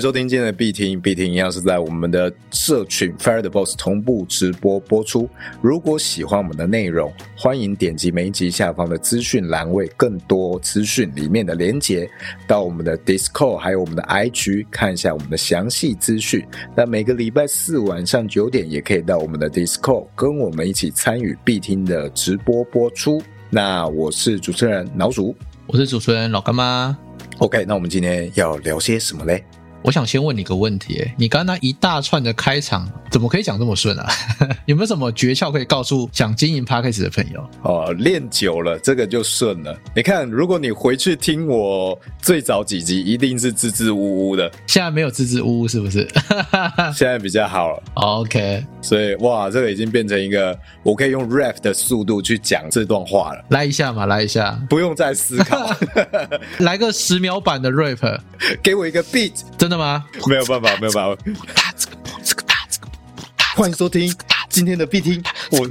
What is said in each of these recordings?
迎收听今天的必听，必听一样是在我们的社群 Fire the Boss 同步直播播出。如果喜欢我们的内容，欢迎点击每一集下方的资讯栏位更多资讯里面的连接，到我们的 Discord 还有我们的 IG 看一下我们的详细资讯。那每个礼拜四晚上九点也可以到我们的 Discord 跟我们一起参与必听的直播播出。那我是主持人老鼠，我是主持人老干妈。OK，那我们今天要聊些什么嘞？我想先问你个问题、欸，你刚刚一大串的开场，怎么可以讲这么顺啊？有没有什么诀窍可以告诉想经营 podcast 的朋友？哦，练久了，这个就顺了。你看，如果你回去听我最早几集，一定是支支吾吾的，现在没有支支吾吾，是不是 现在比较好了。？OK，所以，哇，这个已经变成一个我可以用 rap 的速度去讲这段话了，来一下嘛，来一下，不用再思考，来个十秒版的 rap，给我一个 beat，真的吗？没有办法，没有办法。大这个砰这个大这个砰大 欢迎收听今天的必听，我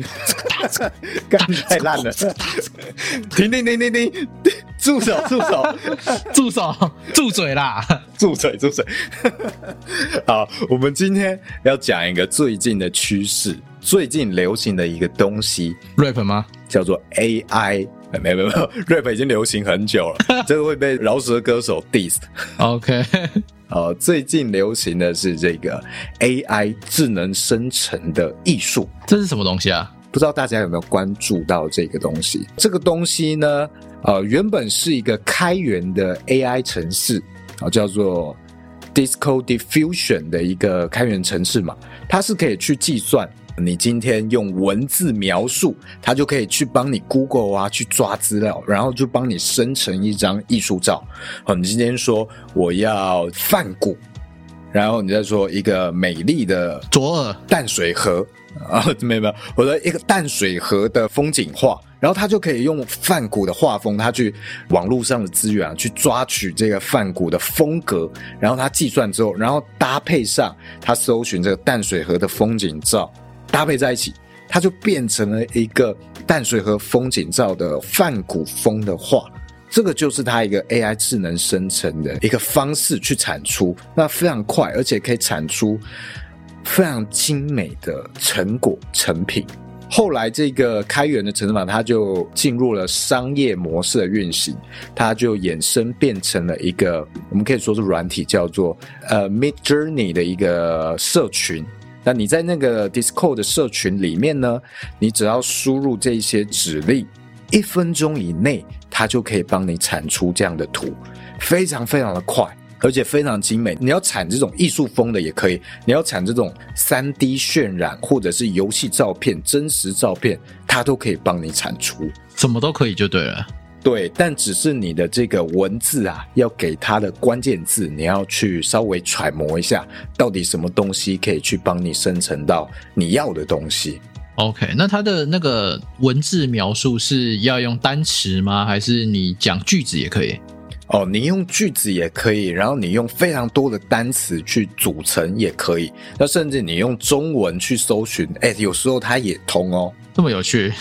干太烂了，停停停停停，住手住手。住手，住嘴啦！住嘴，住嘴。好，我们今天要讲一个最近的趋势，最近流行的一个东西 rap 吗？叫做 AI。没有没有没有，rap 已经流行很久了，这个会被饶舌歌手 diss。OK，呃，最近流行的是这个 AI 智能生成的艺术，这是什么东西啊？不知道大家有没有关注到这个东西？这个东西呢，呃，原本是一个开源的 AI 程式啊、叫做 Disco Diffusion 的一个开源程式嘛，它是可以去计算你今天用文字描述，它就可以去帮你 Google 啊去抓资料，然后就帮你生成一张艺术照。好，你今天说我要梵谷，然后你再说一个美丽的左耳淡水河啊，没有没有，我的一个淡水河的风景画，然后他就可以用梵谷的画风，他去网络上的资源啊，去抓取这个梵谷的风格，然后他计算之后，然后搭配上他搜寻这个淡水河的风景照，搭配在一起，它就变成了一个淡水河风景照的泛古风的画。这个就是它一个 AI 智能生成的一个方式去产出，那非常快，而且可以产出非常精美的成果成品。后来这个开源的程式码，它就进入了商业模式的运行，它就衍生变成了一个我们可以说是软体，叫做呃 Mid Journey 的一个社群。那你在那个 Discord 的社群里面呢，你只要输入这些指令，一分钟以内，它就可以帮你产出这样的图，非常非常的快，而且非常精美。你要产这种艺术风的也可以，你要产这种三 D 渲染或者是游戏照片、真实照片，它都可以帮你产出。什么都可以就对了。对，但只是你的这个文字啊，要给它的关键字，你要去稍微揣摩一下，到底什么东西可以去帮你生成到你要的东西。OK，那它的那个文字描述是要用单词吗？还是你讲句子也可以？哦，你用句子也可以，然后你用非常多的单词去组成也可以，那甚至你用中文去搜寻，哎，有时候它也通哦。这么有趣？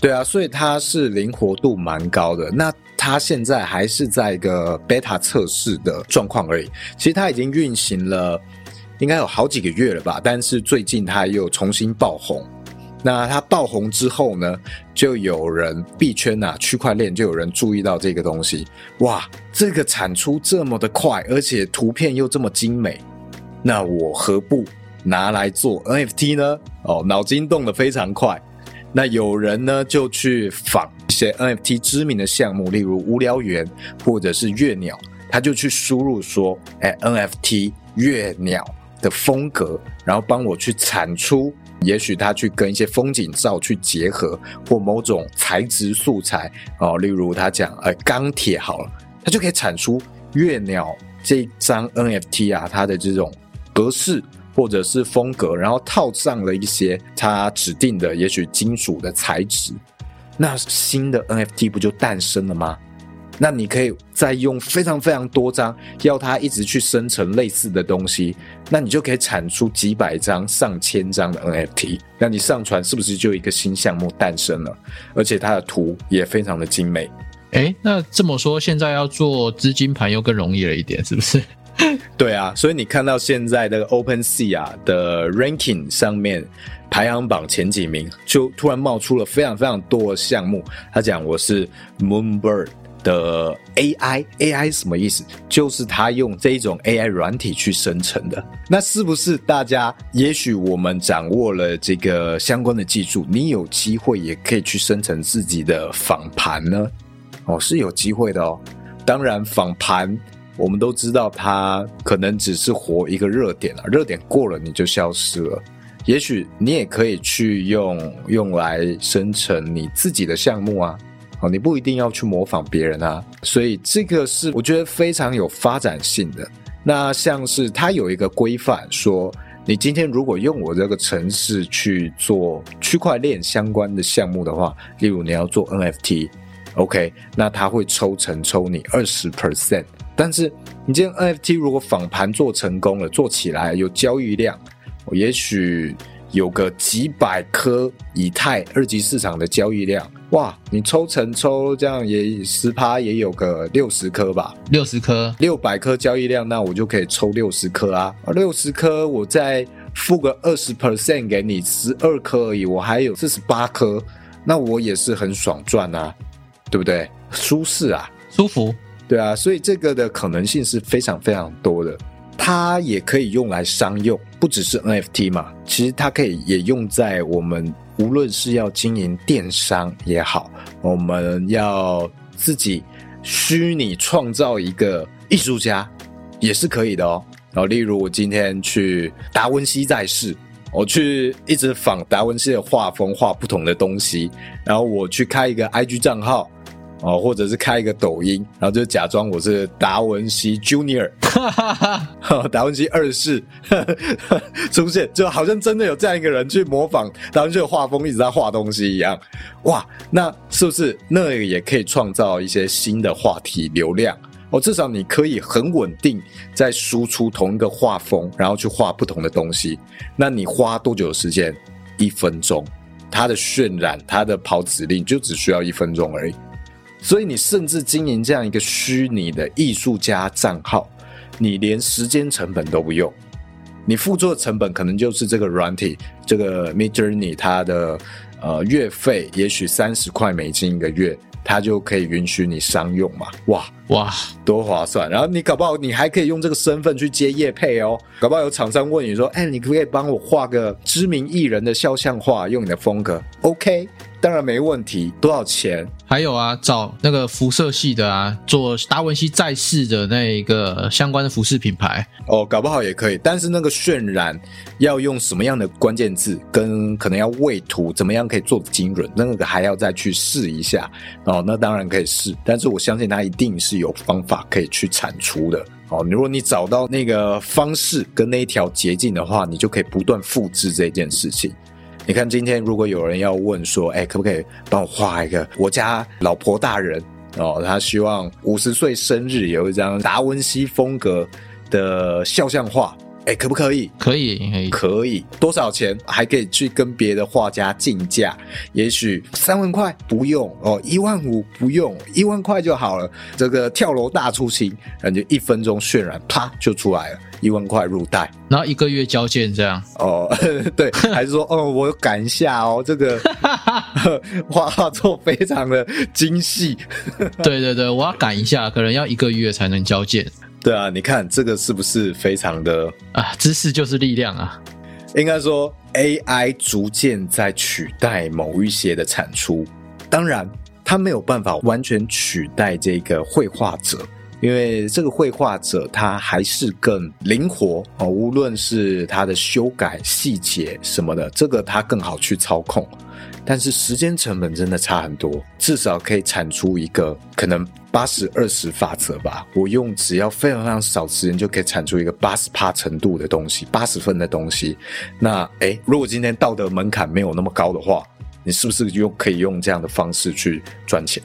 对啊，所以它是灵活度蛮高的。那它现在还是在一个 beta 测试的状况而已。其实它已经运行了，应该有好几个月了吧。但是最近它又重新爆红。那它爆红之后呢，就有人币圈啊，区块链就有人注意到这个东西。哇，这个产出这么的快，而且图片又这么精美，那我何不拿来做 NFT 呢？哦，脑筋动得非常快。那有人呢就去仿一些 NFT 知名的项目，例如无聊猿或者是月鸟，他就去输入说，哎，NFT 月鸟的风格，然后帮我去产出，也许他去跟一些风景照去结合，或某种材质素材哦，例如他讲，呃，钢铁好了，他就可以产出月鸟这张 NFT 啊，它的这种格式。或者是风格，然后套上了一些它指定的，也许金属的材质，那新的 NFT 不就诞生了吗？那你可以再用非常非常多张，要它一直去生成类似的东西，那你就可以产出几百张、上千张的 NFT。那你上传是不是就一个新项目诞生了？而且它的图也非常的精美。哎，那这么说，现在要做资金盘又更容易了一点，是不是？对啊，所以你看到现在的 OpenSea 啊的 ranking 上面排行榜前几名，就突然冒出了非常非常多的项目。他讲我是 Moonbird 的 AI，AI 什么意思？就是他用这一种 AI 软体去生成的。那是不是大家也许我们掌握了这个相关的技术，你有机会也可以去生成自己的访盘呢？哦，是有机会的哦。当然，访盘我们都知道，它可能只是活一个热点啊，热点过了你就消失了。也许你也可以去用用来生成你自己的项目啊，哦，你不一定要去模仿别人啊。所以这个是我觉得非常有发展性的。那像是它有一个规范说，你今天如果用我这个城市去做区块链相关的项目的话，例如你要做 NFT。OK，那他会抽成抽你二十 percent，但是你今天 NFT 如果仿盘做成功了，做起来有交易量，也许有个几百颗以太二级市场的交易量，哇，你抽成抽这样也十趴也有个六十颗吧，六十颗，六百颗交易量，那我就可以抽六十颗啊，六十颗我再付个二十 percent 给你，十二颗而已，我还有四十八颗，那我也是很爽赚啊。对不对？舒适啊，舒服，对啊，所以这个的可能性是非常非常多的。它也可以用来商用，不只是 NFT 嘛，其实它可以也用在我们无论是要经营电商也好，我们要自己虚拟创造一个艺术家也是可以的哦。然后，例如我今天去达文西在世。我去一直仿达文西的画风，画不同的东西，然后我去开一个 IG 账号，哦，或者是开一个抖音，然后就假装我是达文西 Junior，达文西二世 出现，就好像真的有这样一个人去模仿达文西的画风，一直在画东西一样。哇，那是不是那个也可以创造一些新的话题流量？哦，至少你可以很稳定在输出同一个画风，然后去画不同的东西。那你花多久的时间？一分钟，它的渲染、它的跑指令就只需要一分钟而已。所以你甚至经营这样一个虚拟的艺术家账号，你连时间成本都不用，你付出的成本可能就是这个软体，这个 Mid Journey 它的呃月费，也许三十块美金一个月。它就可以允许你商用嘛？哇哇，多划算！然后你搞不好你还可以用这个身份去接业配哦。搞不好有厂商问你说：“哎，你可不可以帮我画个知名艺人的肖像画，用你的风格？”OK。当然没问题，多少钱？还有啊，找那个辐射系的啊，做达文西在世的那一个相关的服饰品牌哦，搞不好也可以。但是那个渲染要用什么样的关键字，跟可能要位图怎么样可以做精准，那个还要再去试一下哦。那当然可以试，但是我相信它一定是有方法可以去铲除的哦。如果你找到那个方式跟那一条捷径的话，你就可以不断复制这件事情。你看，今天如果有人要问说，哎，可不可以帮我画一个我家老婆大人哦？他希望五十岁生日有一张达文西风格的肖像画，哎，可不可以？可以，可以，可以。多少钱？还可以去跟别的画家竞价，也许三万块不用哦，一万五不用，一万块就好了。这个跳楼大出清，感觉一分钟渲染，啪就出来了。一万块入袋，然后一个月交件这样哦，对，还是说哦，我赶一下哦，这个 画作非常的精细，对对对，我要赶一下，可能要一个月才能交件。对啊，你看这个是不是非常的啊？知识就是力量啊！应该说 AI 逐渐在取代某一些的产出，当然它没有办法完全取代这个绘画者。因为这个绘画者他还是更灵活哦，无论是他的修改细节什么的，这个他更好去操控。但是时间成本真的差很多，至少可以产出一个可能八十二十法则吧。我用只要非常非常少时间就可以产出一个八十帕程度的东西，八十分的东西。那诶，如果今天道德门槛没有那么高的话，你是不是就可以用这样的方式去赚钱？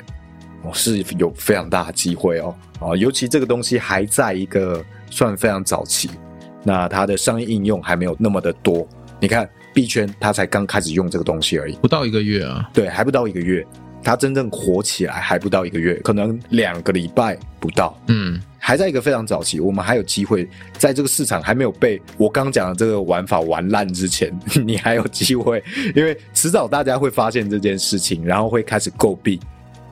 是有非常大的机会哦，啊，尤其这个东西还在一个算非常早期，那它的商业应用还没有那么的多。你看币圈，它才刚开始用这个东西而已，不到一个月啊，对，还不到一个月，它真正火起来还不到一个月，可能两个礼拜不到，嗯。还在一个非常早期，我们还有机会在这个市场还没有被我刚讲的这个玩法玩烂之前，你还有机会，因为迟早大家会发现这件事情，然后会开始诟病，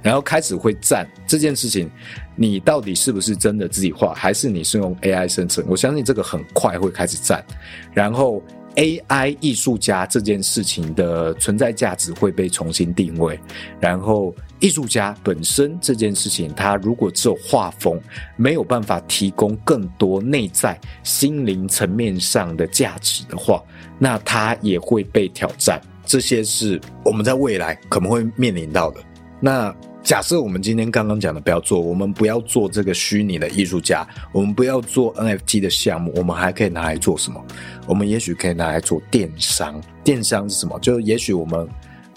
然后开始会赞这件事情，你到底是不是真的自己画，还是你是用 AI 生成？我相信这个很快会开始赞，然后。AI 艺术家这件事情的存在价值会被重新定位，然后艺术家本身这件事情，它如果只有画风，没有办法提供更多内在心灵层面上的价值的话，那它也会被挑战。这些是我们在未来可能会面临到的。那。假设我们今天刚刚讲的不要做，我们不要做这个虚拟的艺术家，我们不要做 NFT 的项目，我们还可以拿来做什么？我们也许可以拿来做电商。电商是什么？就也许我们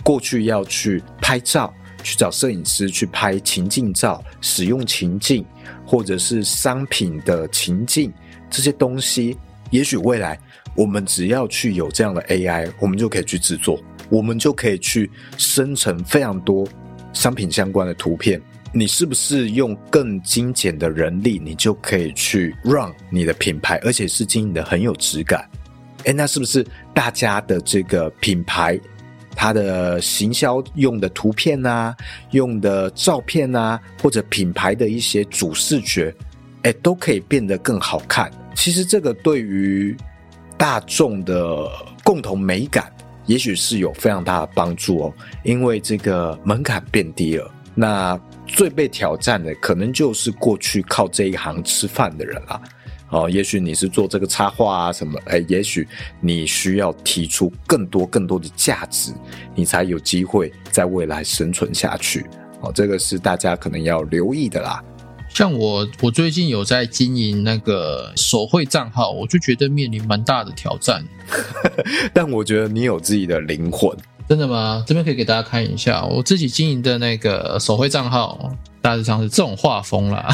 过去要去拍照，去找摄影师去拍情境照，使用情境或者是商品的情境这些东西，也许未来我们只要去有这样的 AI，我们就可以去制作，我们就可以去生成非常多。商品相关的图片，你是不是用更精简的人力，你就可以去 run 你的品牌，而且是经营的很有质感？哎，那是不是大家的这个品牌，它的行销用的图片啊，用的照片啊，或者品牌的一些主视觉，哎，都可以变得更好看？其实这个对于大众的共同美感。也许是有非常大的帮助哦，因为这个门槛变低了。那最被挑战的，可能就是过去靠这一行吃饭的人啦。哦，也许你是做这个插画啊什么，哎，也许你需要提出更多更多的价值，你才有机会在未来生存下去。哦，这个是大家可能要留意的啦。像我，我最近有在经营那个手绘账号，我就觉得面临蛮大的挑战。但我觉得你有自己的灵魂，真的吗？这边可以给大家看一下，我自己经营的那个手绘账号，大致上是这种画风啦。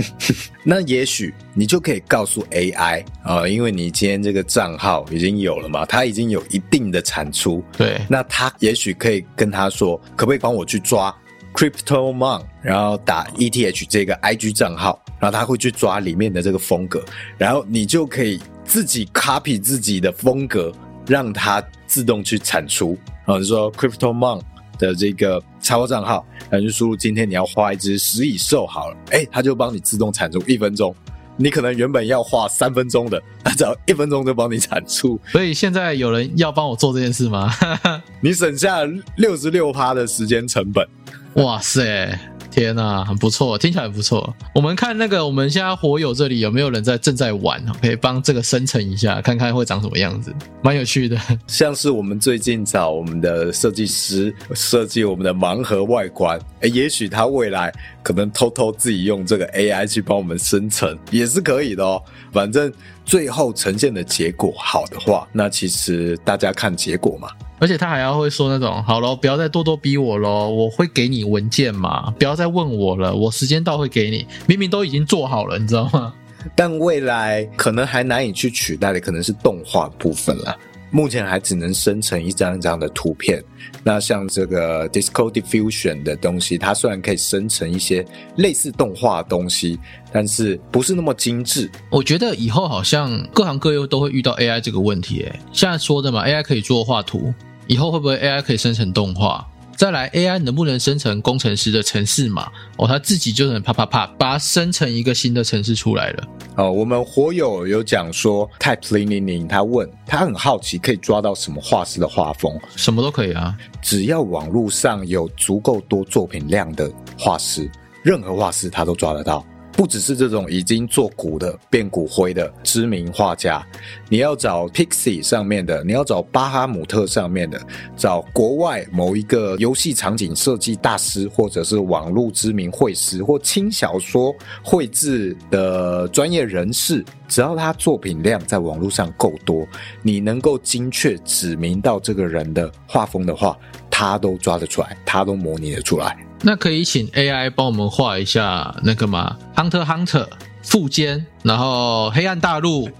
那也许你就可以告诉 AI 啊，因为你今天这个账号已经有了嘛，它已经有一定的产出。对，那它也许可以跟他说，可不可以帮我去抓？Crypto Mon，然后打 ETH 这个 IG 账号，然后他会去抓里面的这个风格，然后你就可以自己 copy 自己的风格，让它自动去产出。啊，就说 Crypto Mon 的这个插画账号，然后就输入今天你要画一只食蚁兽好了，哎，他就帮你自动产出一分钟。你可能原本要画三分钟的，他只要一分钟就帮你产出。所以现在有人要帮我做这件事吗？你省下六十六趴的时间成本。哇塞！天呐，很不错，听起来不错。我们看那个，我们现在火友这里有没有人在正在玩？可以帮这个生成一下，看看会长什么样子，蛮有趣的。像是我们最近找我们的设计师设计我们的盲盒外观，哎，也许他未来可能偷偷自己用这个 AI 去帮我们生成，也是可以的哦。反正最后呈现的结果好的话，那其实大家看结果嘛。而且他还要会说那种，好了，不要再咄咄逼我喽，我会给你文件嘛，不要再问我了，我时间到会给你，明明都已经做好了，你知道吗？但未来可能还难以去取代的，可能是动画部分了。目前还只能生成一张一张的图片。那像这个 Disco Diffusion 的东西，它虽然可以生成一些类似动画的东西，但是不是那么精致。我觉得以后好像各行各业都会遇到 AI 这个问题。哎，现在说的嘛，AI 可以做画图，以后会不会 AI 可以生成动画？再来，AI 能不能生成工程师的城市码？哦，他自己就能啪啪啪把它生成一个新的城市出来了。哦，我们火友有讲说，Type 零零零，他问他很好奇，可以抓到什么画师的画风？什么都可以啊，只要网络上有足够多作品量的画师，任何画师他都抓得到。不只是这种已经做骨的变骨灰的知名画家，你要找 Pixie 上面的，你要找巴哈姆特上面的，找国外某一个游戏场景设计大师，或者是网络知名绘师或轻小说绘制的专业人士，只要他作品量在网络上够多，你能够精确指明到这个人的画风的话，他都抓得出来，他都模拟得出来。那可以请 AI 帮我们画一下那个吗？Hunter Hunter 副间，然后黑暗大陆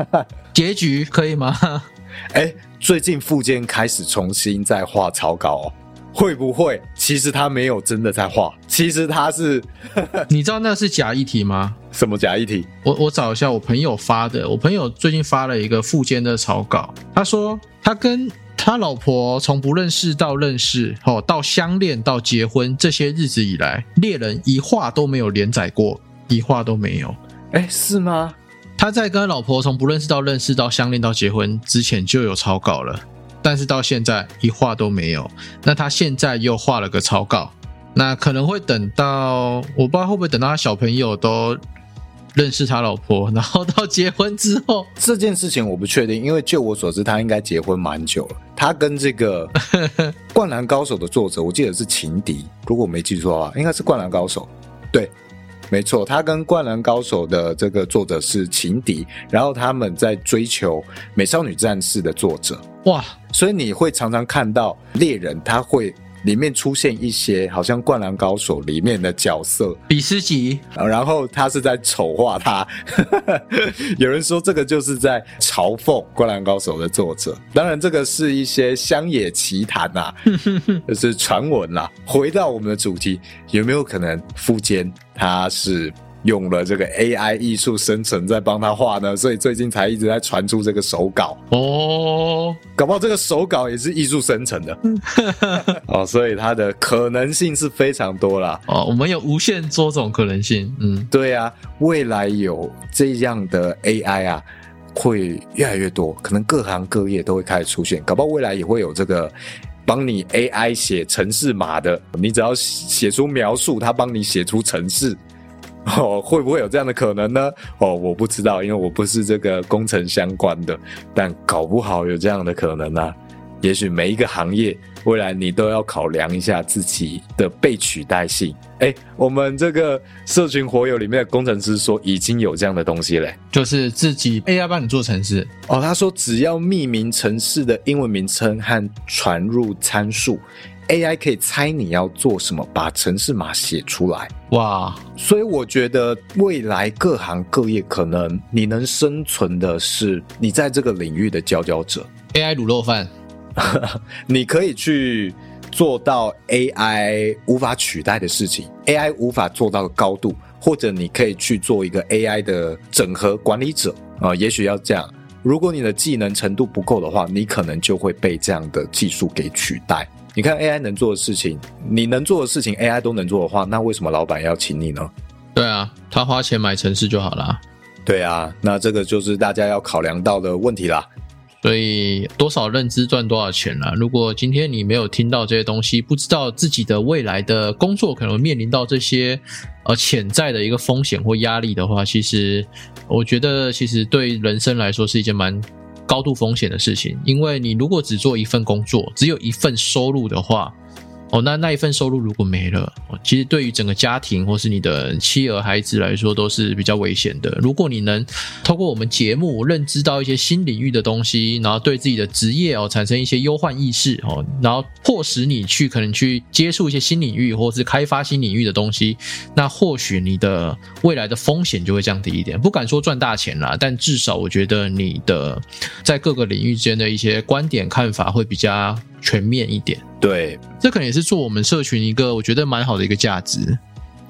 结局可以吗？哎，最近副间开始重新在画草稿，会不会其实他没有真的在画，其实他是 你知道那是假议题吗？什么假议题？我我找一下我朋友发的，我朋友最近发了一个附件的草稿，他说他跟他老婆从不认识到认识，哦，到相恋到结婚这些日子以来，猎人一话都没有连载过，一话都没有。哎，是吗？他在跟老婆从不认识到认识到相恋到结婚之前就有草稿了，但是到现在一画都没有。那他现在又画了个草稿，那可能会等到我不知道会不会等到他小朋友都认识他老婆，然后到结婚之后，这件事情我不确定，因为就我所知，他应该结婚蛮久了。他跟这个 《灌篮高手》的作者，我记得是情敌，如果我没记错的话，应该是《灌篮高手》。对，没错，他跟《灌篮高手》的这个作者是情敌，然后他们在追求《美少女战士》的作者，哇，所以你会常常看到猎人他会。里面出现一些好像《灌篮高手》里面的角色，比斯吉，然后他是在丑化他。有人说这个就是在嘲讽《灌篮高手》的作者。当然，这个是一些乡野奇谈呐，就是传闻啦。回到我们的主题，有没有可能富坚他是？用了这个 AI 艺术生成在帮他画呢，所以最近才一直在传出这个手稿哦，搞不好这个手稿也是艺术生成的 哦，所以它的可能性是非常多啦。哦。我们有无限多种可能性，嗯，对啊，未来有这样的 AI 啊，会越来越多，可能各行各业都会开始出现，搞不好未来也会有这个帮你 AI 写程式码的，你只要写出描述，它帮你写出程式。哦，会不会有这样的可能呢？哦，我不知道，因为我不是这个工程相关的，但搞不好有这样的可能啊。也许每一个行业未来你都要考量一下自己的被取代性。哎，我们这个社群活友里面的工程师说已经有这样的东西嘞，就是自己 AI 帮你做程式。哦，他说只要命名城市的英文名称和传入参数。AI 可以猜你要做什么，把城市码写出来。哇！所以我觉得未来各行各业可能你能生存的是你在这个领域的佼佼者。AI 卤肉饭，你可以去做到 AI 无法取代的事情，AI 无法做到的高度，或者你可以去做一个 AI 的整合管理者啊。也许要这样。如果你的技能程度不够的话，你可能就会被这样的技术给取代。你看 AI 能做的事情，你能做的事情 AI 都能做的话，那为什么老板要请你呢？对啊，他花钱买城市就好了。对啊，那这个就是大家要考量到的问题啦。所以多少认知赚多少钱啦。如果今天你没有听到这些东西，不知道自己的未来的工作可能面临到这些呃潜在的一个风险或压力的话，其实我觉得其实对人生来说是一件蛮。高度风险的事情，因为你如果只做一份工作，只有一份收入的话。哦，那那一份收入如果没了，其实对于整个家庭或是你的妻儿孩子来说都是比较危险的。如果你能透过我们节目认知到一些新领域的东西，然后对自己的职业哦产生一些忧患意识哦，然后迫使你去可能去接触一些新领域或是开发新领域的东西，那或许你的未来的风险就会降低一点。不敢说赚大钱啦，但至少我觉得你的在各个领域间的一些观点看法会比较。全面一点，对，这可能也是做我们社群一个我觉得蛮好的一个价值。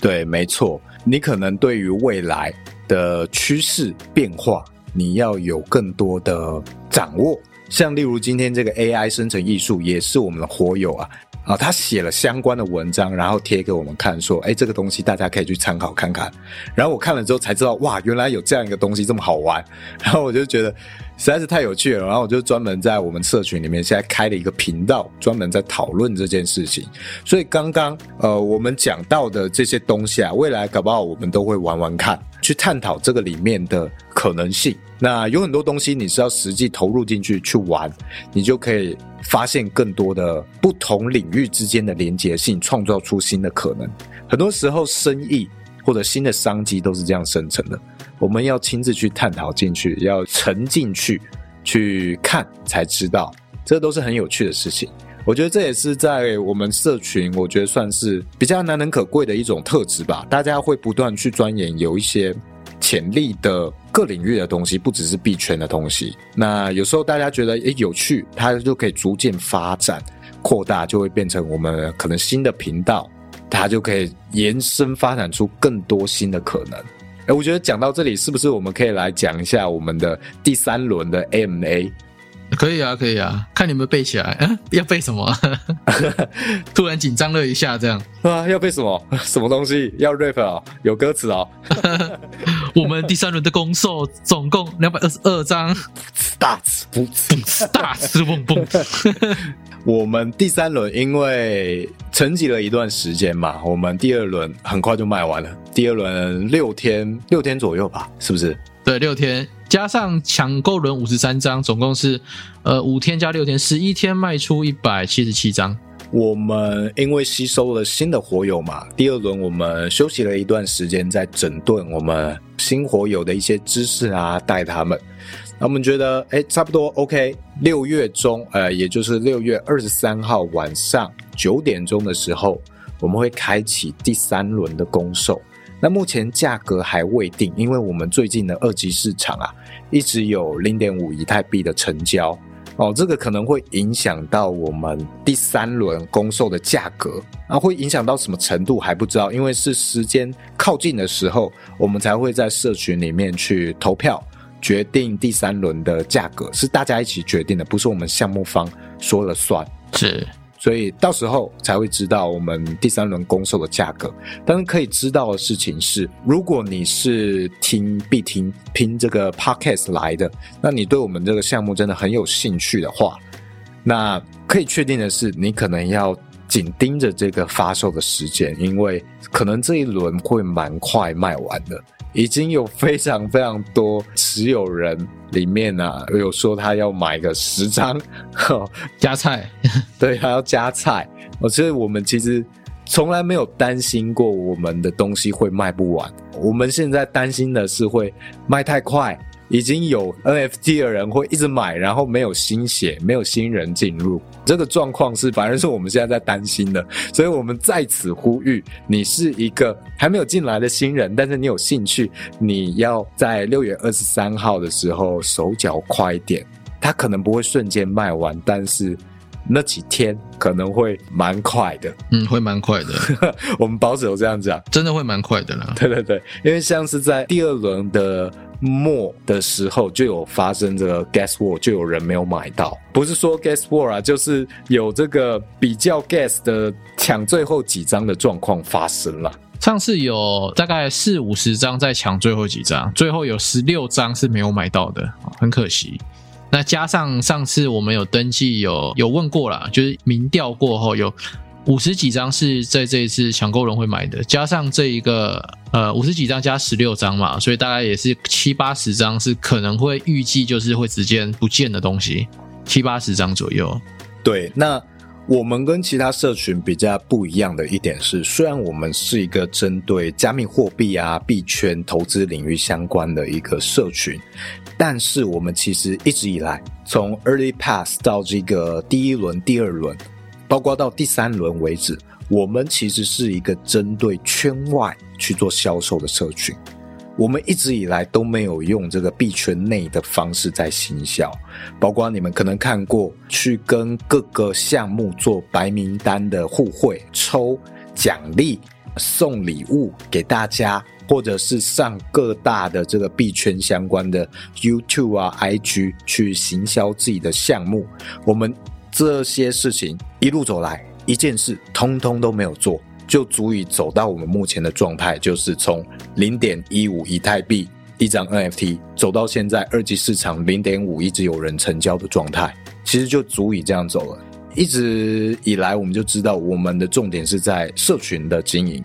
对，没错，你可能对于未来的趋势变化，你要有更多的掌握。像例如今天这个 AI 生成艺术，也是我们的活友啊。啊，他写了相关的文章，然后贴给我们看，说：“哎，这个东西大家可以去参考看看。”然后我看了之后才知道，哇，原来有这样一个东西这么好玩。然后我就觉得实在是太有趣了。然后我就专门在我们社群里面现在开了一个频道，专门在讨论这件事情。所以刚刚呃，我们讲到的这些东西啊，未来搞不好我们都会玩玩看，去探讨这个里面的可能性。那有很多东西你是要实际投入进去去玩，你就可以。发现更多的不同领域之间的连结性，创造出新的可能。很多时候，生意或者新的商机都是这样生成的。我们要亲自去探讨进去，要沉进去去看，才知道这都是很有趣的事情。我觉得这也是在我们社群，我觉得算是比较难能可贵的一种特质吧。大家会不断去钻研，有一些。潜力的各领域的东西，不只是币圈的东西。那有时候大家觉得诶有趣，它就可以逐渐发展扩大，就会变成我们可能新的频道，它就可以延伸发展出更多新的可能。哎，我觉得讲到这里，是不是我们可以来讲一下我们的第三轮的 AMA？可以啊，可以啊，看你们背起来。嗯，要背什么？突然紧张了一下，这样啊，要背什么？什么东西？要 rap 啊？有歌词哦。我们第三轮的攻受总共两百二十二张，大词不大词蹦蹦。我们第三轮因为沉寂了一段时间嘛，我们第二轮很快就卖完了。第二轮六天，六天左右吧，是不是？对，六天。加上抢购轮五十三张，总共是呃五天加六天，十一天卖出一百七十七张。我们因为吸收了新的火友嘛，第二轮我们休息了一段时间，在整顿我们新火友的一些知识啊，带他们。那我们觉得，哎，差不多 OK。六月中，呃，也就是六月二十三号晚上九点钟的时候，我们会开启第三轮的公售。那目前价格还未定，因为我们最近的二级市场啊，一直有零点五以太币的成交哦，这个可能会影响到我们第三轮公售的价格啊，会影响到什么程度还不知道，因为是时间靠近的时候，我们才会在社群里面去投票决定第三轮的价格，是大家一起决定的，不是我们项目方说了算。是。所以到时候才会知道我们第三轮公售的价格。但是可以知道的事情是，如果你是听必听拼这个 podcast 来的，那你对我们这个项目真的很有兴趣的话，那可以确定的是，你可能要紧盯着这个发售的时间，因为可能这一轮会蛮快卖完的。已经有非常非常多持有人里面呢，有说他要买个十张 加菜，对，还要加菜。我所以我们其实从来没有担心过我们的东西会卖不完，我们现在担心的是会卖太快。已经有 NFT 的人会一直买，然后没有新血，没有新人进入，这个状况是反而是我们现在在担心的，所以我们在此呼吁，你是一个还没有进来的新人，但是你有兴趣，你要在六月二十三号的时候手脚快一点，它可能不会瞬间卖完，但是那几天可能会蛮快的，嗯，会蛮快的，我们保守这样讲，真的会蛮快的啦，对对对，因为像是在第二轮的。末的时候就有发生这个 gas war，就有人没有买到。不是说 gas war 啊，就是有这个比较 gas 的抢最后几张的状况发生了。上次有大概四五十张在抢最后几张，最后有十六张是没有买到的，很可惜。那加上上次我们有登记，有有问过了，就是民调过后有。五十几张是在这一次抢购轮会买的，加上这一个呃五十几张加十六张嘛，所以大概也是七八十张是可能会预计就是会直接不见的东西，七八十张左右。对，那我们跟其他社群比较不一样的一点是，虽然我们是一个针对加密货币啊币圈投资领域相关的一个社群，但是我们其实一直以来从 early pass 到这个第一轮、第二轮。包括到第三轮为止，我们其实是一个针对圈外去做销售的社群。我们一直以来都没有用这个币圈内的方式在行销。包括你们可能看过，去跟各个项目做白名单的互惠、抽奖励、送礼物给大家，或者是上各大的这个币圈相关的 YouTube 啊、IG 去行销自己的项目。我们。这些事情一路走来，一件事通通都没有做，就足以走到我们目前的状态，就是从零点一五以太币一张 NFT 走到现在二级市场零点五一直有人成交的状态，其实就足以这样走了。一直以来，我们就知道我们的重点是在社群的经营。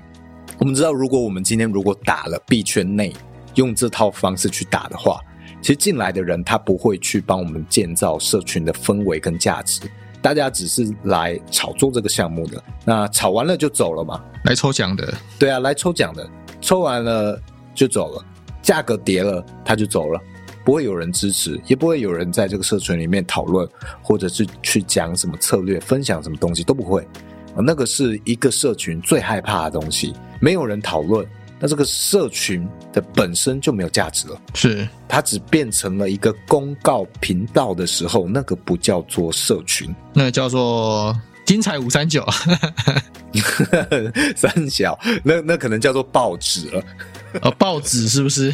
我们知道，如果我们今天如果打了币圈内用这套方式去打的话。其实进来的人他不会去帮我们建造社群的氛围跟价值，大家只是来炒作这个项目的。那炒完了就走了嘛？来抽奖的？对啊，来抽奖的，抽完了就走了。价格跌了他就走了，不会有人支持，也不会有人在这个社群里面讨论，或者是去讲什么策略、分享什么东西都不会。那个是一个社群最害怕的东西，没有人讨论，那这个社群的本身就没有价值了。是。它只变成了一个公告频道的时候，那个不叫做社群，那个叫做精彩五三九，三小，那那可能叫做报纸了，呃，报纸是不是？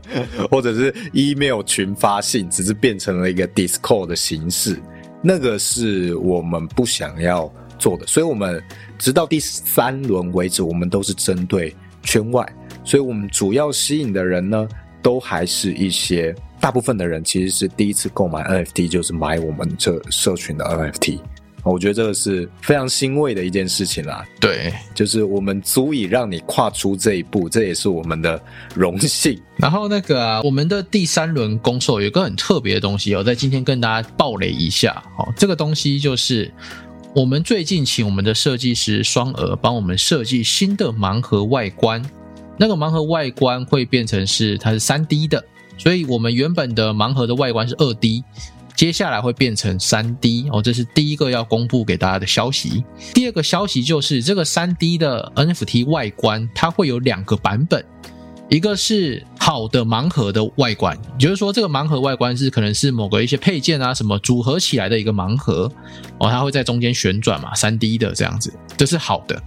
或者是 email 群发信，只是变成了一个 Discord 的形式，那个是我们不想要做的，所以我们直到第三轮为止，我们都是针对圈外，所以我们主要吸引的人呢，都还是一些大部分的人其实是第一次购买 NFT，就是买我们这社群的 NFT。我觉得这个是非常欣慰的一件事情啦，对，就是我们足以让你跨出这一步，这也是我们的荣幸。然后那个啊，我们的第三轮公售有一个很特别的东西哦，在今天跟大家爆雷一下哦，这个东西就是我们最近请我们的设计师双鹅帮我们设计新的盲盒外观，那个盲盒外观会变成是它是三 D 的，所以我们原本的盲盒的外观是二 D。接下来会变成三 D 哦，这是第一个要公布给大家的消息。第二个消息就是这个三 D 的 NFT 外观，它会有两个版本，一个是好的盲盒的外观，也就是说这个盲盒外观是可能是某个一些配件啊什么组合起来的一个盲盒哦，它会在中间旋转嘛，三 D 的这样子，这是好的。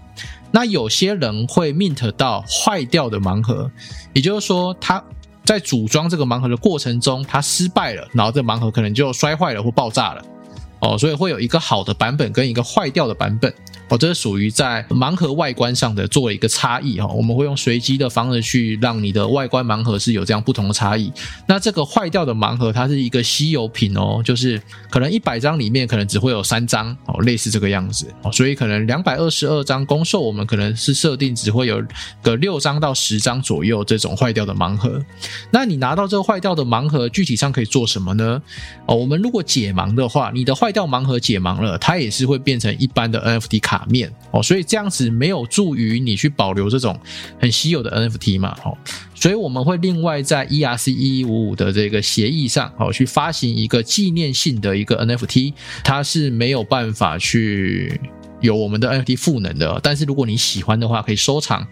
那有些人会 mint 到坏掉的盲盒，也就是说他。在组装这个盲盒的过程中，他失败了，然后这盲盒可能就摔坏了或爆炸了，哦，所以会有一个好的版本跟一个坏掉的版本。哦，这是属于在盲盒外观上的做了一个差异哈。我们会用随机的方式去让你的外观盲盒是有这样不同的差异。那这个坏掉的盲盒，它是一个稀有品哦，就是可能一百张里面可能只会有三张哦，类似这个样子哦。所以可能两百二十二张公售，我们可能是设定只会有个六张到十张左右这种坏掉的盲盒。那你拿到这个坏掉的盲盒，具体上可以做什么呢？哦，我们如果解盲的话，你的坏掉盲盒解盲了，它也是会变成一般的 NFT 卡。卡面哦，所以这样子没有助于你去保留这种很稀有的 NFT 嘛，哦，所以我们会另外在 ERC 一一五五的这个协议上，哦，去发行一个纪念性的一个 NFT，它是没有办法去有我们的 NFT 赋能的，但是如果你喜欢的话，可以收藏。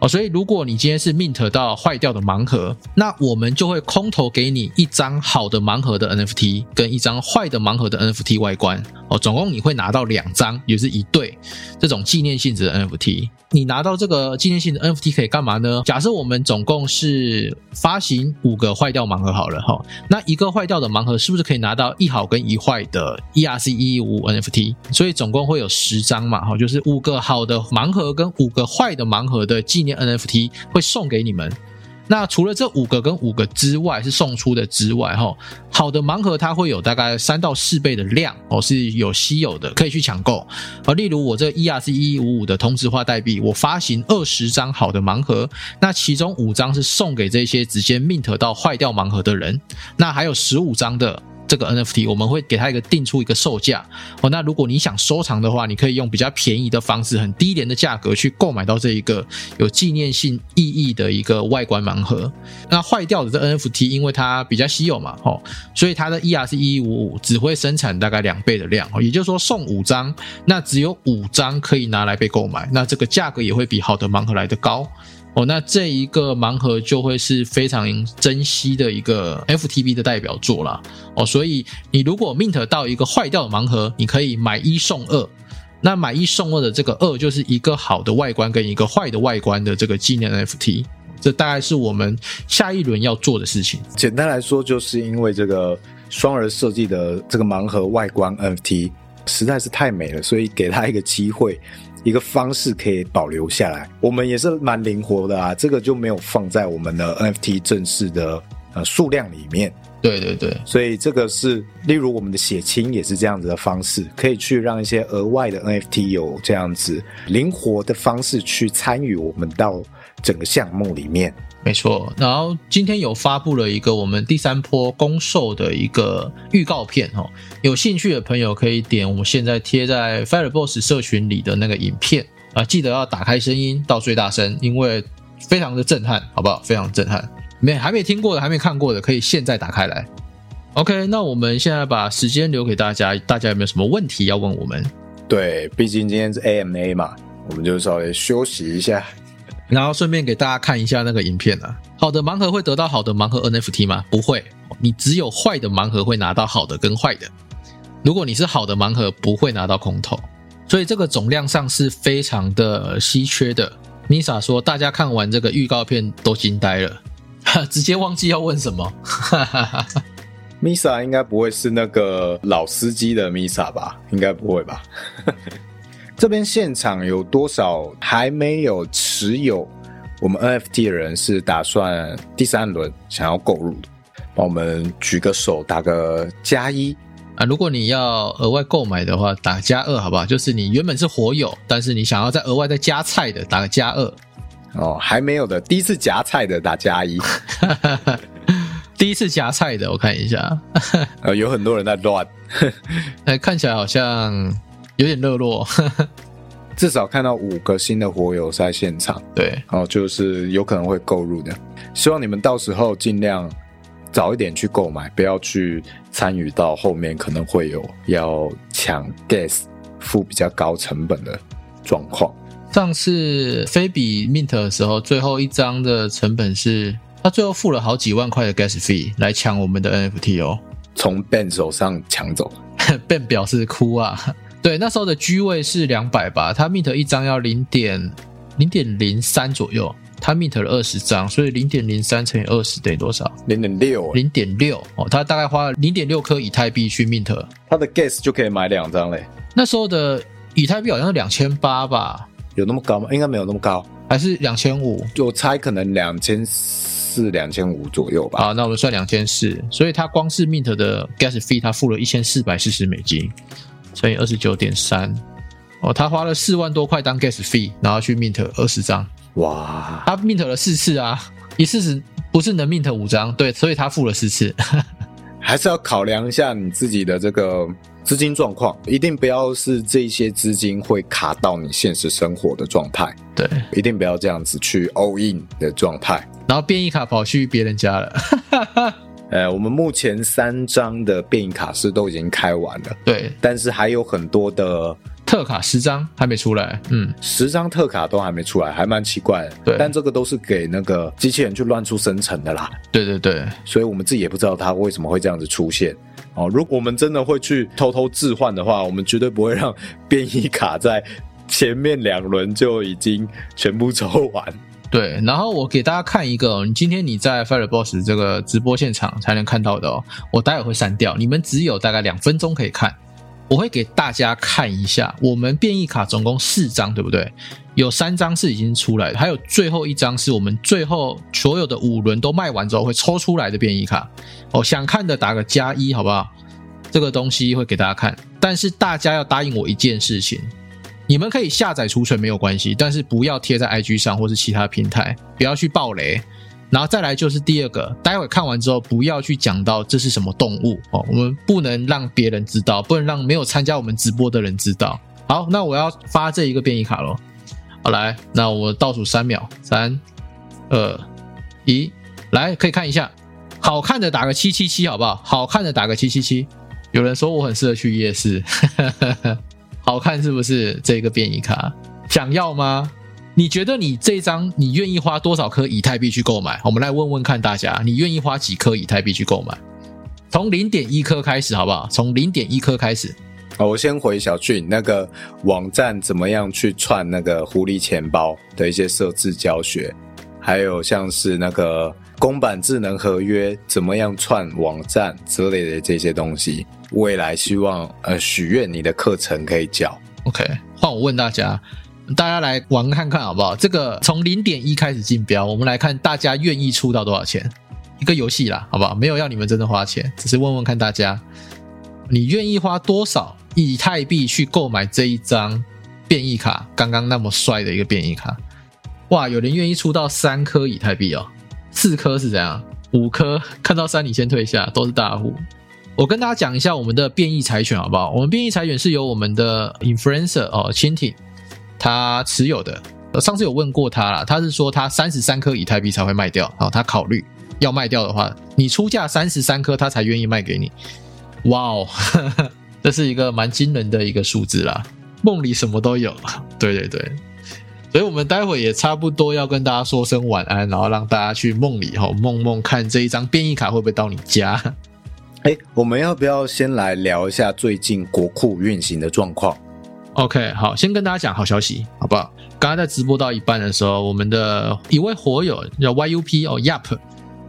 哦，所以如果你今天是 mint 到坏掉的盲盒，那我们就会空投给你一张好的盲盒的 NFT 跟一张坏的盲盒的 NFT 外观。哦，总共你会拿到两张，也是一对这种纪念性质的 NFT。你拿到这个纪念性的 NFT 可以干嘛呢？假设我们总共是发行五个坏掉盲盒好了哈，那一个坏掉的盲盒是不是可以拿到一好跟一坏的 ERC 一一五 NFT？所以总共会有十张嘛，哈，就是五个好的盲盒跟五个坏的盲盒的纪 NFT 会送给你们。那除了这五个跟五个之外是送出的之外，哈，好的盲盒它会有大概三到四倍的量哦，是有稀有的，可以去抢购。而例如我这 ERC 一一五五的同质化代币，我发行二十张好的盲盒，那其中五张是送给这些直接 mint 到坏掉盲盒的人，那还有十五张的。这个 NFT 我们会给它一个定出一个售价哦。那如果你想收藏的话，你可以用比较便宜的方式，很低廉的价格去购买到这一个有纪念性意义的一个外观盲盒。那坏掉的这 NFT 因为它比较稀有嘛，哦，所以它的 ERC 一一五五只会生产大概两倍的量哦，也就是说送五张，那只有五张可以拿来被购买，那这个价格也会比好的盲盒来的高。哦，那这一个盲盒就会是非常珍惜的一个 FTB 的代表作啦。哦，所以你如果 mint 到一个坏掉的盲盒，你可以买一送二。那买一送二的这个二，就是一个好的外观跟一个坏的外观的这个纪念 FT。这大概是我们下一轮要做的事情。简单来说，就是因为这个双儿设计的这个盲盒外观 FT 实在是太美了，所以给他一个机会。一个方式可以保留下来，我们也是蛮灵活的啊。这个就没有放在我们的 NFT 正式的呃数量里面。对对对，所以这个是，例如我们的血清也是这样子的方式，可以去让一些额外的 NFT 有这样子灵活的方式去参与我们到整个项目里面。没错，然后今天有发布了一个我们第三波公售的一个预告片哦，有兴趣的朋友可以点我们现在贴在 Fireboss 社群里的那个影片啊，记得要打开声音到最大声，因为非常的震撼，好不好？非常震撼，没还没听过的、还没看过的，可以现在打开来。OK，那我们现在把时间留给大家，大家有没有什么问题要问我们？对，毕竟今天是 AMA 嘛，我们就稍微休息一下。然后顺便给大家看一下那个影片啊。好的盲盒会得到好的盲盒 NFT 吗？不会，你只有坏的盲盒会拿到好的跟坏的。如果你是好的盲盒，不会拿到空投，所以这个总量上是非常的稀缺的。Misa 说，大家看完这个预告片都惊呆了，直接忘记要问什么。Misa 应该不会是那个老司机的 Misa 吧？应该不会吧？这边现场有多少还没有持有我们 NFT 的人是打算第三轮想要购入的？帮我们举个手，打个加一。啊，如果你要额外购买的话，打加二，好不好？就是你原本是火友，但是你想要再额外再加菜的，打个加二。哦，还没有的，第一次夹菜的打加一。第一次夹菜的，我看一下，呃，有很多人在乱，哎，看起来好像有点热络。至少看到五个新的火友在现场，对，哦，就是有可能会购入的。希望你们到时候尽量早一点去购买，不要去参与到后面可能会有要抢 gas 付比较高成本的状况。上次菲比 mint 的时候，最后一张的成本是他最后付了好几万块的 gas fee 来抢我们的 NFT 哦。从 Ben 手上抢走，Ben 表示哭啊，对，那时候的居位是两百吧，他 mint 一张要零点零点零三左右，他 mint 了二十张，所以零点零三乘以二十等于多少？零点六，零点六哦，他大概花了零点六颗以太币去 mint，他的 gas 就可以买两张嘞，那时候的以太币好像是两千八吧，有那么高吗？应该没有那么高，还是两千五？我猜可能两千四、两千五左右吧。好，那我们算两千四，所以他光是 mint 的 gas fee 他付了一千四百四十美金，乘以二十九点三，哦，他花了四万多块当 gas fee，然后去 mint 二十张，哇，他 mint 了四次啊，一次是不是能 mint 五张？对，所以他付了四次。还是要考量一下你自己的这个资金状况，一定不要是这些资金会卡到你现实生活的状态，对，一定不要这样子去 all in 的状态。然后变异卡跑去别人家了，呃，我们目前三张的变异卡是都已经开完了，对，但是还有很多的特卡十张还没出来，嗯，十张特卡都还没出来，还蛮奇怪的。对但这个都是给那个机器人去乱出生成的啦，对对对，所以我们自己也不知道它为什么会这样子出现。哦，如果我们真的会去偷偷置换的话，我们绝对不会让变异卡在前面两轮就已经全部抽完。对，然后我给大家看一个、你今天你在 Fireboss 这个直播现场才能看到的哦，我待会会删掉，你们只有大概两分钟可以看。我会给大家看一下，我们变异卡总共四张，对不对？有三张是已经出来的，还有最后一张是我们最后所有的五轮都卖完之后会抽出来的变异卡。哦，想看的打个加一，好不好？这个东西会给大家看，但是大家要答应我一件事情，你们可以下载储存没有关系，但是不要贴在 IG 上或是其他平台，不要去爆雷。然后再来就是第二个，待会看完之后不要去讲到这是什么动物哦，我们不能让别人知道，不能让没有参加我们直播的人知道。好，那我要发这一个变异卡咯。好，来，那我倒数三秒，三、二、一，来，可以看一下，好看的打个七七七，好不好？好看的打个七七七。有人说我很适合去夜市，好看是不是？这个变异卡想要吗？你觉得你这张你愿意花多少颗以太币去购买？我们来问问看大家，你愿意花几颗以太币去购买？从零点一颗开始，好不好？从零点一颗开始。好，我先回小俊那个网站怎么样去串那个狐狸钱包的一些设置教学，还有像是那个公版智能合约怎么样串网站之类的这些东西，未来希望呃许愿你的课程可以教。OK，换我问大家，大家来玩看看好不好？这个从零点一开始竞标，我们来看大家愿意出到多少钱？一个游戏啦，好不好？没有要你们真的花钱，只是问问看大家，你愿意花多少以太币去购买这一张变异卡？刚刚那么帅的一个变异卡，哇！有人愿意出到三颗以太币哦，四颗是怎样？五颗看到三你先退下，都是大户。我跟大家讲一下我们的变异柴犬好不好？我们变异柴犬是由我们的 influencer 哦，蜻蜓他持有的。上次有问过他啦，他是说他三十三颗以太币才会卖掉，然后他考虑要卖掉的话，你出价三十三颗，他才愿意卖给你。哇哦，这是一个蛮惊人的一个数字啦。梦里什么都有，对 对对。所以我们待会也差不多要跟大家说声晚安，然后让大家去梦里哈梦梦看这一张变异卡会不会到你家。哎，我们要不要先来聊一下最近国库运行的状况？OK，好，先跟大家讲好消息，好不好？刚刚在直播到一半的时候，我们的一位火友叫 YUP 哦 Yap，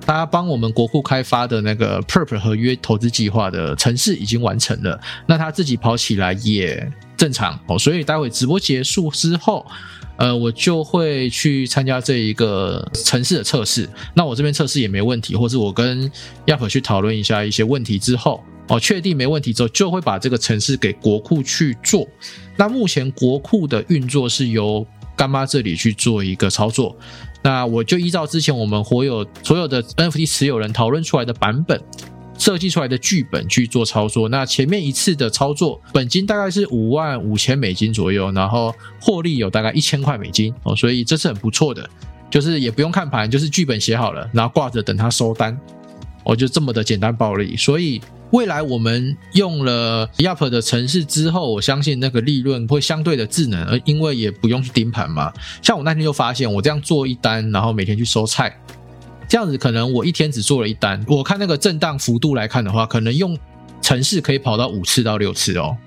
他帮我们国库开发的那个 Perp 合约投资计划的城市已经完成了，那他自己跑起来也正常哦，所以待会直播结束之后。呃，我就会去参加这一个城市的测试。那我这边测试也没问题，或是我跟亚普去讨论一下一些问题之后，哦，确定没问题之后，就会把这个城市给国库去做。那目前国库的运作是由干妈这里去做一个操作。那我就依照之前我们所有所有的 NFT 持有人讨论出来的版本。设计出来的剧本去做操作，那前面一次的操作本金大概是五万五千美金左右，然后获利有大概一千块美金哦，所以这是很不错的，就是也不用看盘，就是剧本写好了，然后挂着等它收单，哦，就这么的简单暴力。所以未来我们用了 Yap 的城市之后，我相信那个利润会相对的智能，而因为也不用去盯盘嘛。像我那天就发现，我这样做一单，然后每天去收菜。这样子可能我一天只做了一单，我看那个震荡幅度来看的话，可能用城市可以跑到五次到六次哦。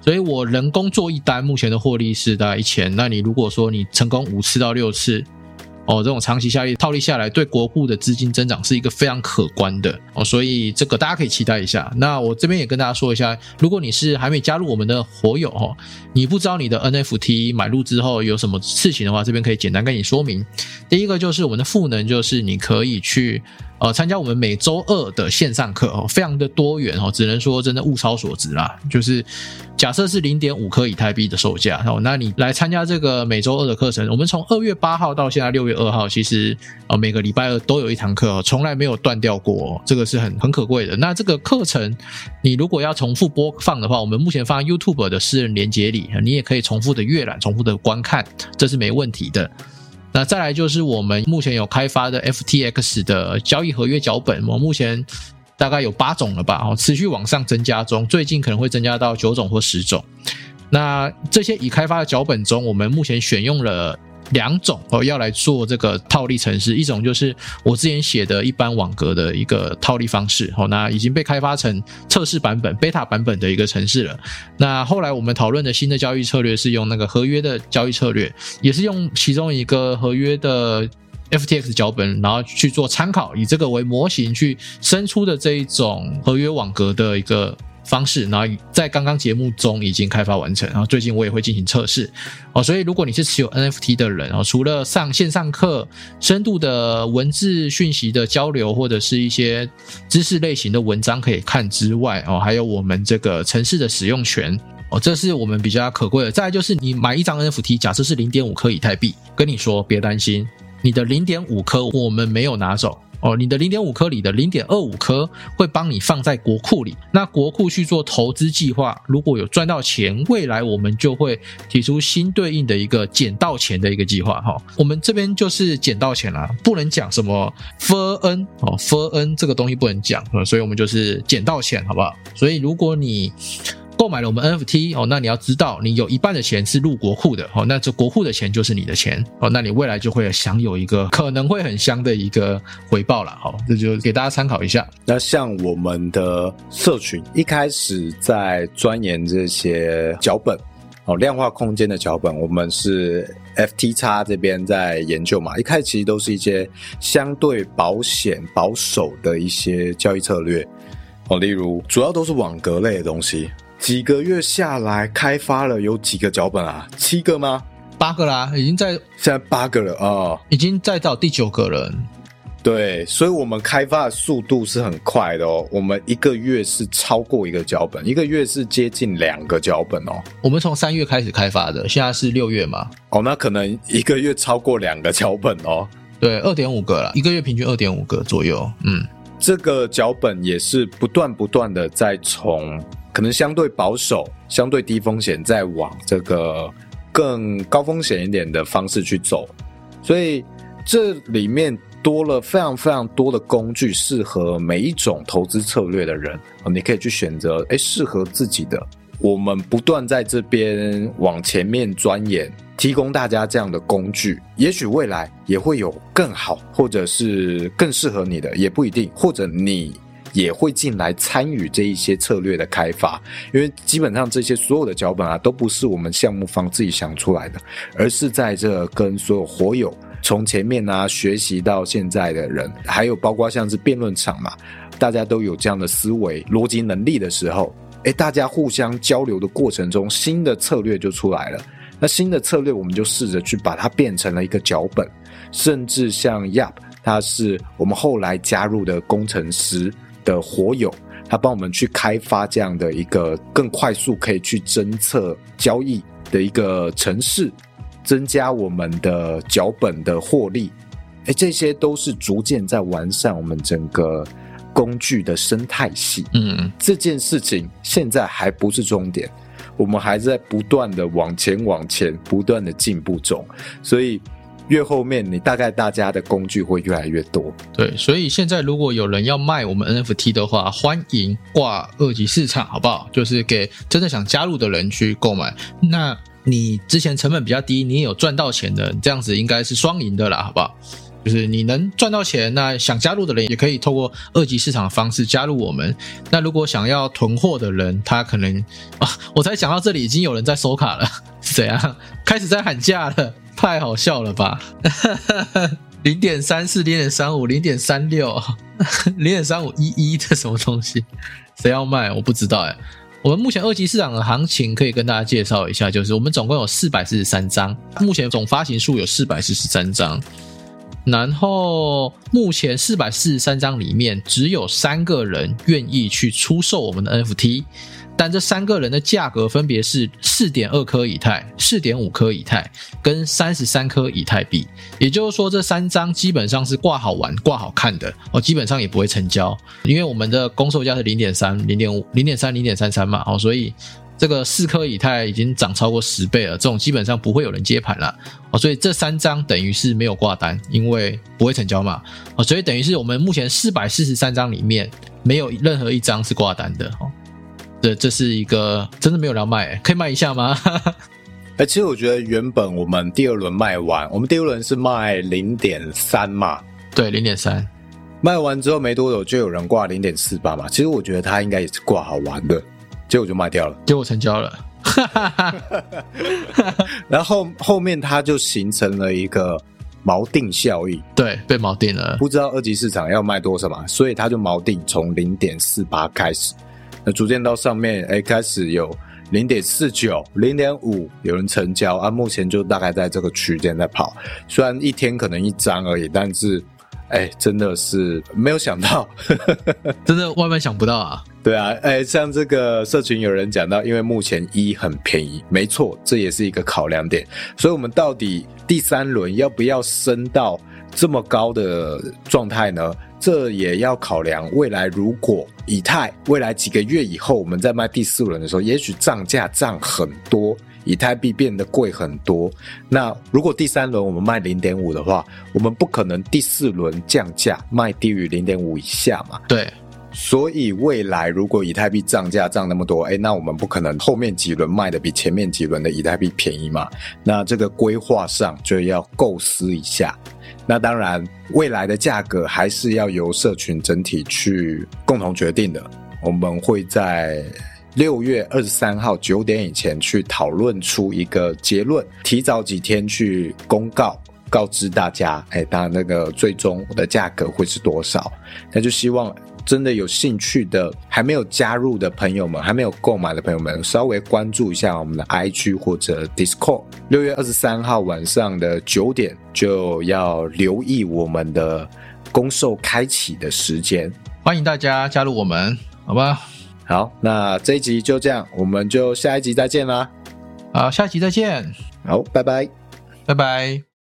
所以我人工做一单，目前的获利是大概一千。那你如果说你成功五次到六次，哦，这种长期效益套利下来，对国库的资金增长是一个非常可观的哦。所以这个大家可以期待一下。那我这边也跟大家说一下，如果你是还没加入我们的火友哦，你不知道你的 NFT 买入之后有什么事情的话，这边可以简单跟你说明。第一个就是我们的赋能，就是你可以去呃参加我们每周二的线上课哦，非常的多元哦，只能说真的物超所值啦。就是假设是零点五颗以太币的售价哦，那你来参加这个每周二的课程，我们从二月八号到现在六月二号，其实呃每个礼拜二都有一堂课哦，从来没有断掉过、这个是很很可贵的。那这个课程你如果要重复播放的话，我们目前放在 YouTube 的私人连接里，你也可以重复的阅览、重复的观看，这是没问题的。那再来就是我们目前有开发的 FTX 的交易合约脚本，我目前大概有八种了吧，哦，持续往上增加中，最近可能会增加到九种或十种。那这些已开发的脚本中，我们目前选用了两种哦，要来做这个套利程式，一种就是我之前写的一般网格的一个套利方式，哦，那已经被开发成测试版本、beta 版本的一个程式了。那后来我们讨论的新的交易策略是用那个合约的交易策略，也是用其中一个合约的 FTX 脚本，然后去做参考，以这个为模型去生出的这一种合约网格的一个。方式，然后在刚刚节目中已经开发完成，然后最近我也会进行测试哦。所以如果你是持有 NFT 的人哦，除了上线上课、深度的文字讯息的交流，或者是一些知识类型的文章可以看之外哦，还有我们这个城市的使用权哦，这是我们比较可贵的。再就是你买一张 NFT，假设是零点五颗以太币，跟你说别担心，你的零点五颗我们没有拿走。哦，你的零点五颗里的零点二五颗会帮你放在国库里，那国库去做投资计划，如果有赚到钱，未来我们就会提出新对应的一个捡到钱的一个计划哈。我们这边就是捡到钱啦，不能讲什么 f n 哦 f n 这个东西不能讲，所以我们就是捡到钱，好不好？所以如果你购买了我们 NFT 哦，那你要知道，你有一半的钱是入国库的哦，那这国库的钱就是你的钱哦，那你未来就会享有一个可能会很香的一个回报了，好，这就给大家参考一下。那像我们的社群一开始在钻研这些脚本哦，量化空间的脚本，我们是 FT 叉这边在研究嘛，一开始其实都是一些相对保险保守的一些交易策略哦，例如主要都是网格类的东西。几个月下来，开发了有几个脚本啊？七个吗？八个啦，已经在现在八个了啊、哦，已经在到第九个了。对，所以我们开发的速度是很快的哦。我们一个月是超过一个脚本，一个月是接近两个脚本哦。我们从三月开始开发的，现在是六月嘛？哦，那可能一个月超过两个脚本哦。对，二点五个了，一个月平均二点五个左右。嗯，这个脚本也是不断不断的在从。可能相对保守、相对低风险，再往这个更高风险一点的方式去走，所以这里面多了非常非常多的工具，适合每一种投资策略的人。你可以去选择，哎，适合自己的我们不断在这边往前面钻研，提供大家这样的工具，也许未来也会有更好，或者是更适合你的，也不一定，或者你也会进来参与这一些策略的开发，因为基本上这些所有的脚本啊，都不是我们项目方自己想出来的，而是在这跟所有活友从前面啊学习到现在的人，还有包括像是辩论场嘛，大家都有这样的思维逻辑能力的时候。哎，大家互相交流的过程中，新的策略就出来了。那新的策略，我们就试着去把它变成了一个脚本，甚至像 Yap，他是我们后来加入的工程师的火友，他帮我们去开发这样的一个更快速可以去侦测交易的一个城市，增加我们的脚本的获利。哎，这些都是逐渐在完善我们整个。工具的生态系，嗯，这件事情现在还不是终点，我们还在不断的往前往前，不断的进步中，所以越后面你大概大家的工具会越来越多。对，所以现在如果有人要卖我们 NFT 的话，欢迎挂二级市场，好不好？就是给真的想加入的人去购买。那你之前成本比较低，你也有赚到钱的，这样子应该是双赢的啦，好不好？就是你能赚到钱，那想加入的人也可以透过二级市场的方式加入我们。那如果想要囤货的人，他可能啊，我才想到这里，已经有人在收卡了，谁啊？开始在喊价了，太好笑了吧？零点三四、零点三五、零点三六、零点三五一一，这什么东西？谁要卖？我不知道哎。我们目前二级市场的行情可以跟大家介绍一下，就是我们总共有四百四十三张，目前总发行数有四百四十三张。然后，目前四百四十三张里面，只有三个人愿意去出售我们的 NFT，但这三个人的价格分别是四点二颗以太、四点五颗以太跟三十三颗以太币。也就是说，这三张基本上是挂好玩、挂好看的哦，基本上也不会成交，因为我们的公售价是零点三、零点五、零点三、零点三三嘛，哦，所以。这个四颗以太已经涨超过十倍了，这种基本上不会有人接盘了。哦，所以这三张等于是没有挂单，因为不会成交嘛。哦，所以等于是我们目前四百四十三张里面没有任何一张是挂单的。哦，这这是一个真的没有人卖，可以卖一下吗？哎，其实我觉得原本我们第二轮卖完，我们第二轮是卖零点三嘛，对，零点三，卖完之后没多久就有人挂零点四八嘛，其实我觉得他应该也是挂好玩的。结果就卖掉了，结果成交了，然后后面它就形成了一个锚定效应，对，被锚定了，不知道二级市场要卖多少嘛，所以它就锚定从零点四八开始，那逐渐到上面，哎，开始有零点四九、零点五有人成交啊，目前就大概在这个区间在跑，虽然一天可能一张而已，但是。哎，真的是没有想到，真的万万想不到啊！对啊，哎，像这个社群有人讲到，因为目前一很便宜，没错，这也是一个考量点。所以，我们到底第三轮要不要升到这么高的状态呢？这也要考量未来，如果以太未来几个月以后，我们在卖第四轮的时候，也许涨价涨很多。以太币变得贵很多，那如果第三轮我们卖零点五的话，我们不可能第四轮降价卖低于零点五以下嘛？对，所以未来如果以太币涨价涨那么多，哎，那我们不可能后面几轮卖的比前面几轮的以太币便宜嘛？那这个规划上就要构思一下。那当然，未来的价格还是要由社群整体去共同决定的。我们会在。六月二十三号九点以前去讨论出一个结论，提早几天去公告告知大家，哎，当那个最终的价格会是多少？那就希望真的有兴趣的还没有加入的朋友们，还没有购买的朋友们，稍微关注一下我们的 IG 或者 Discord。六月二十三号晚上的九点就要留意我们的公售开启的时间，欢迎大家加入我们，好吧？好，那这一集就这样，我们就下一集再见啦。好，下一集再见。好，拜拜，拜拜。